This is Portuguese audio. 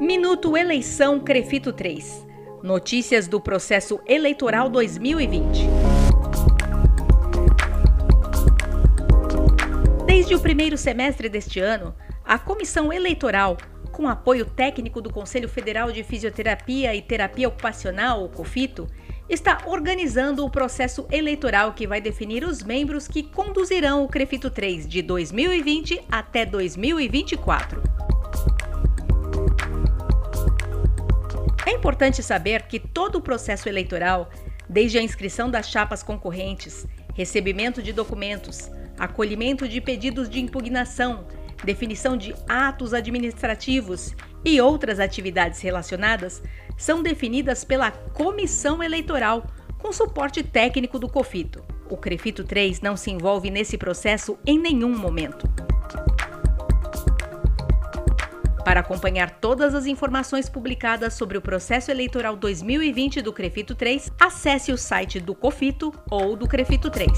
Minuto Eleição Crefito 3. Notícias do processo eleitoral 2020. Desde o primeiro semestre deste ano, a Comissão Eleitoral, com apoio técnico do Conselho Federal de Fisioterapia e Terapia Ocupacional, o COFITO, está organizando o processo eleitoral que vai definir os membros que conduzirão o Crefito 3 de 2020 até 2024. Importante saber que todo o processo eleitoral, desde a inscrição das chapas concorrentes, recebimento de documentos, acolhimento de pedidos de impugnação, definição de atos administrativos e outras atividades relacionadas, são definidas pela comissão eleitoral, com suporte técnico do COFITO. O CREFITO 3 não se envolve nesse processo em nenhum momento. Para acompanhar todas as informações publicadas sobre o processo eleitoral 2020 do Crefito 3, acesse o site do Cofito ou do Crefito 3.